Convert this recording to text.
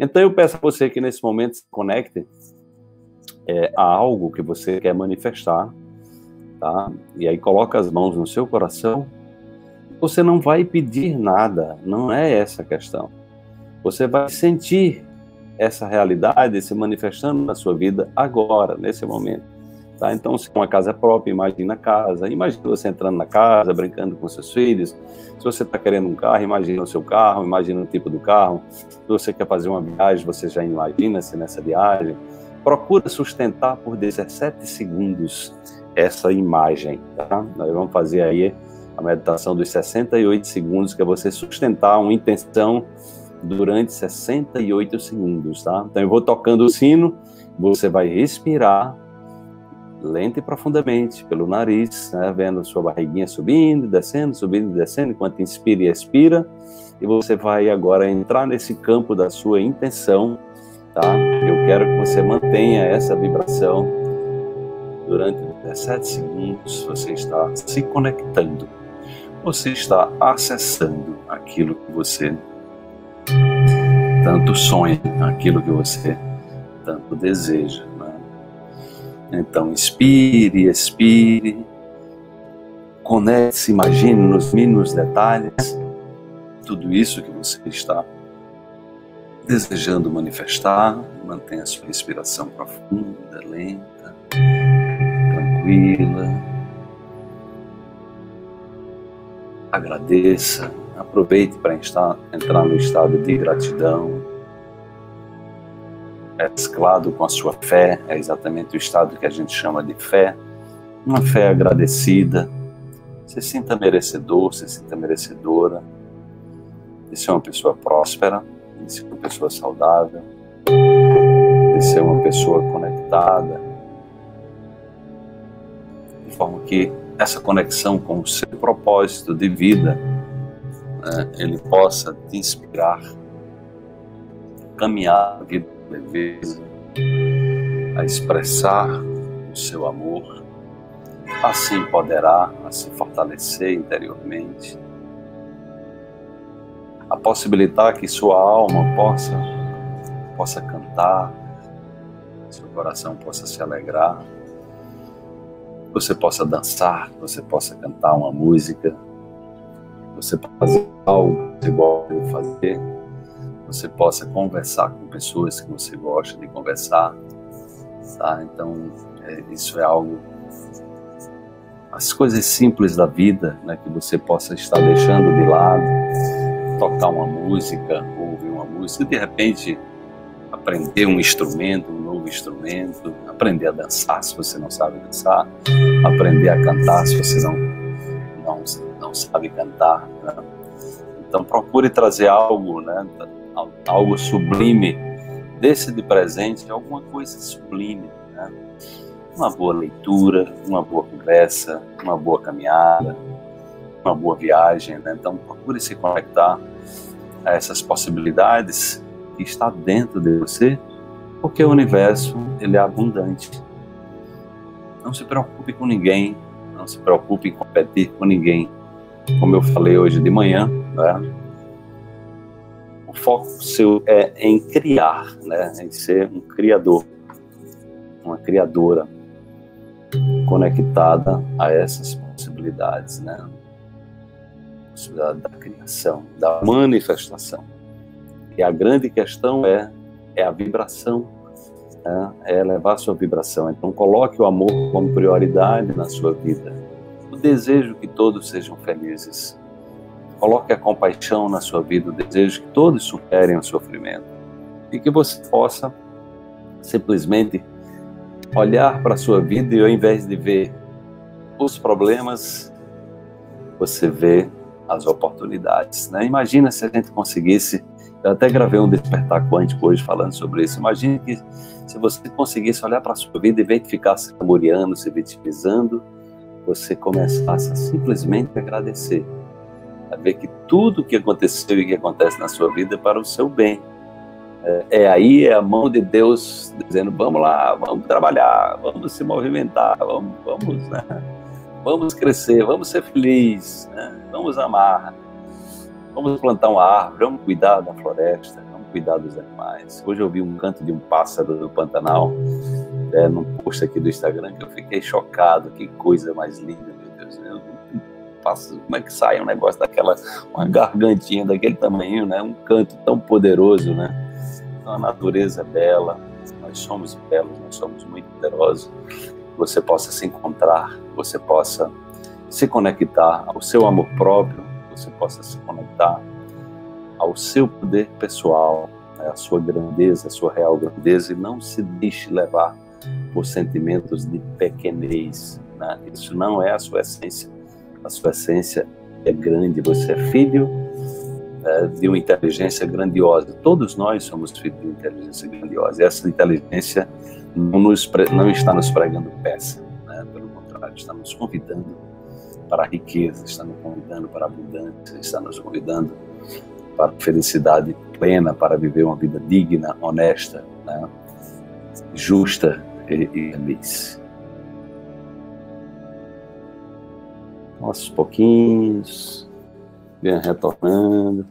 Então eu peço a você que nesse momento se conecte é, a algo que você quer manifestar, tá? E aí coloca as mãos no seu coração. Você não vai pedir nada, não é essa a questão. Você vai sentir essa realidade se manifestando na sua vida agora, nesse momento. Tá? Então, se uma casa própria, imagina a casa. Imagina você entrando na casa, brincando com seus filhos. Se você está querendo um carro, imagina o seu carro, imagina o tipo do carro. Se você quer fazer uma viagem, você já imagina-se nessa viagem. Procura sustentar por 17 segundos essa imagem. Tá? Nós vamos fazer aí a meditação dos 68 segundos, que é você sustentar uma intenção durante 68 segundos, tá? Então eu vou tocando o sino, você vai respirar lenta e profundamente pelo nariz, né? vendo sua barriguinha subindo, descendo, subindo descendo, enquanto inspira e expira. E você vai agora entrar nesse campo da sua intenção, tá? Eu quero que você mantenha essa vibração durante 17 segundos. Você está se conectando, você está acessando aquilo que você tanto sonha, aquilo que você tanto deseja. Então, inspire, expire, conecte-se, imagine nos mínimos detalhes tudo isso que você está desejando manifestar. Mantenha a sua respiração profunda, lenta, tranquila. Agradeça, aproveite para entrar no estado de gratidão mesclado com a sua fé, é exatamente o estado que a gente chama de fé, uma fé agradecida. Se sinta merecedor, se sinta merecedora. De ser uma pessoa próspera, de ser uma pessoa saudável, de ser uma pessoa conectada, de forma que essa conexão com o seu propósito de vida, né, ele possa te inspirar, caminhar a vida leveza, a expressar o seu amor, assim poderá a se fortalecer interiormente, a possibilitar que sua alma possa possa cantar, seu coração possa se alegrar, você possa dançar, você possa cantar uma música, você possa fazer algo que você gosta de fazer você possa conversar com pessoas que você gosta de conversar, tá? Então, é, isso é algo as coisas simples da vida, né, que você possa estar deixando de lado, tocar uma música, ouvir uma música, de repente aprender um instrumento, um novo instrumento, aprender a dançar se você não sabe dançar, aprender a cantar se você não não, não sabe cantar. Né? Então procure trazer algo, né, algo sublime, desse de presente alguma coisa sublime. Né? Uma boa leitura, uma boa conversa, uma boa caminhada, uma boa viagem. Né? Então, procure se conectar a essas possibilidades que está dentro de você, porque o universo ele é abundante. Não se preocupe com ninguém, não se preocupe em competir com ninguém. Como eu falei hoje de manhã, né? O foco seu é em criar, né? em ser um criador, uma criadora conectada a essas possibilidades, né? Possibilidade da criação, da manifestação. E a grande questão é, é a vibração, né? é elevar a sua vibração. Então, coloque o amor como prioridade na sua vida. O desejo que todos sejam felizes Coloque a compaixão na sua vida, o desejo que todos superem o sofrimento. E que você possa simplesmente olhar para a sua vida e ao invés de ver os problemas, você vê as oportunidades. Né? Imagina se a gente conseguisse, eu até gravei um despertar quântico hoje falando sobre isso, imagine que se você conseguisse olhar para a sua vida e ver que ficar se saboreando, se vitimizando, você começasse a simplesmente agradecer a ver que tudo que aconteceu e que acontece na sua vida é para o seu bem. É, é aí é a mão de Deus dizendo: vamos lá, vamos trabalhar, vamos se movimentar, vamos, vamos, né? vamos crescer, vamos ser felizes, né? vamos amar, vamos plantar uma árvore, vamos cuidar da floresta, vamos cuidar dos animais. Hoje eu vi um canto de um pássaro do Pantanal, é, num post aqui do Instagram, que eu fiquei chocado. Que coisa mais linda, meu Deus. Como é que sai um negócio daquela, uma gargantinha daquele tamanho, né? Um canto tão poderoso, né? Então a natureza é bela, nós somos belos, nós somos muito poderosos. Você possa se encontrar, você possa se conectar ao seu amor próprio, você possa se conectar ao seu poder pessoal, né, à sua grandeza, à sua real grandeza, e não se deixe levar por sentimentos de pequenez. Né? Isso não é a sua essência. A sua essência é grande, você é filho é, de uma inteligência grandiosa. Todos nós somos filhos de uma inteligência grandiosa. E essa inteligência não, nos, não está nos pregando peça, né? pelo contrário, está nos convidando para a riqueza, está nos convidando para a abundância, está nos convidando para a felicidade plena, para viver uma vida digna, honesta, né? justa e, e feliz. Aos pouquinhos, venha retornando.